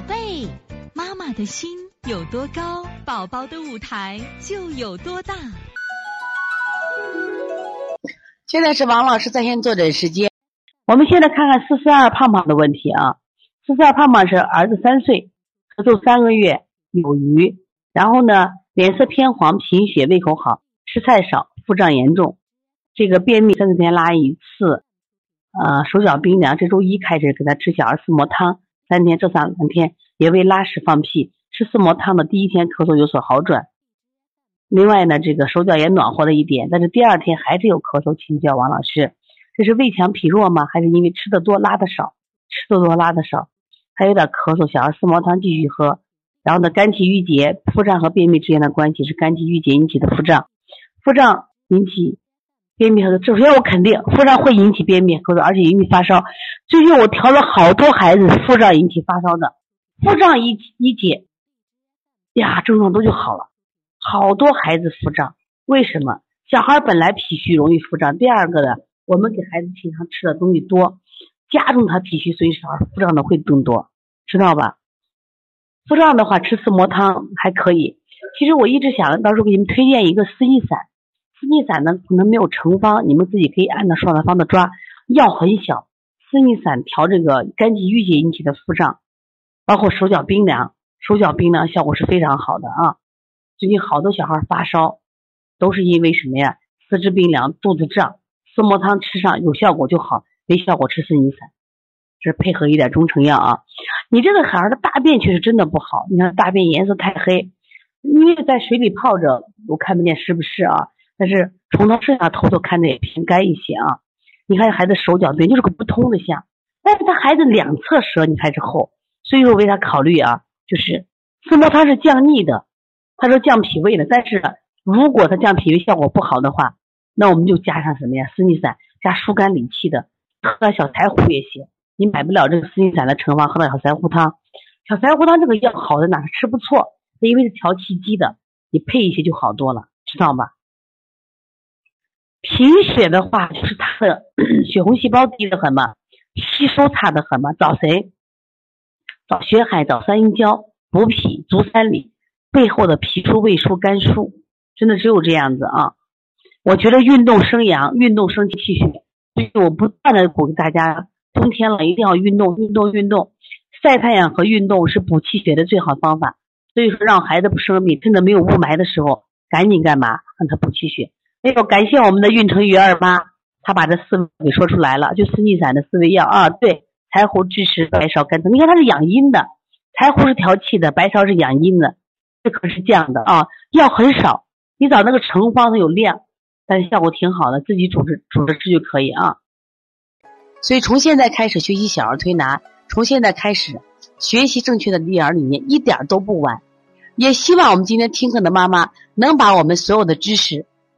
宝贝，妈妈的心有多高，宝宝的舞台就有多大。现在是王老师在线坐诊时间。我们现在看看四四二胖胖的问题啊。四四二胖胖是儿子三岁，咳嗽三个月，有余，然后呢脸色偏黄，贫血，胃口好，吃菜少，腹胀严重。这个便秘三四天拉一次，呃手脚冰凉。这周一开始给他吃小儿四磨汤。三天，这三两天也为拉屎放屁，吃四磨汤的第一天咳嗽有所好转。另外呢，这个手脚也暖和了一点，但是第二天还是有咳嗽，请教王老师，这是胃强脾弱吗？还是因为吃的多拉的少？吃的多拉的少，还有点咳嗽，小儿四磨汤继续喝。然后呢，肝气郁结，腹胀和便秘之间的关系是肝气郁结引起的腹胀，腹胀引起。便秘和首先我肯定腹胀会引起便秘咳嗽，而且引起发烧。最近我调了好多孩子腹胀引起发烧的，腹胀一一解，呀症状都就好了。好多孩子腹胀，为什么？小孩本来脾虚容易腹胀，第二个呢，我们给孩子平常吃的东西多，加重他脾虚，所以小孩腹胀的会更多，知道吧？腹胀的话吃四磨汤还可以。其实我一直想到时候给你们推荐一个四逆散。四逆散呢，可能没有成方，你们自己可以按照双的方子抓，药很小。四逆散调这个肝气郁结引起的腹胀，包括手脚冰凉，手脚冰凉效果是非常好的啊。最近好多小孩发烧，都是因为什么呀？四肢冰凉，肚子胀，四磨汤吃上有效果就好，没效果吃四逆散，这配合一点中成药啊。你这个孩儿的大便确实真的不好，你看大便颜色太黑，因为在水里泡着，我看不见是不是啊？但是从他身上偷偷看着也偏干一些啊，你看孩子手脚对，就是个不通的象，但是他孩子两侧舌你还是厚，所以说为他考虑啊，就是四磨汤是降逆的，他说降脾胃的，但是如果他降脾胃效果不好的话，那我们就加上什么呀？四逆散加疏肝理气的，喝小柴胡也行。你买不了这个四逆散的成方，喝点小柴胡汤。小柴胡汤这个药好的哪？吃不错，因为是调气机的，你配一些就好多了，知道吗？贫血的话，就是他的 血红细胞低得很嘛，吸收差得很嘛。找谁？找血海，找三阴交，补脾足三里，背后的脾疏、胃疏、肝疏，真的只有这样子啊！我觉得运动生阳，运动生气血，所以我不断的鼓励大家，冬天了一定要运动，运动，运动，晒太阳和运动是补气血的最好方法。所以说，让孩子不生病，趁着没有雾霾的时候，赶紧干嘛？让他补气血。哎呦，感谢我们的运城鱼二妈，她把这四味给说出来了，就四逆散的四味药啊。对，柴胡、枳实、白芍、甘草，你看它是养阴的，柴胡是调气的，白芍是养阴的，这可是降的啊。药很少，你找那个成方它有量，但是效果挺好的，自己煮着煮着吃就可以啊。所以从现在开始学习小儿推拿，从现在开始学习正确的育儿理念，一点都不晚。也希望我们今天听课的妈妈能把我们所有的知识。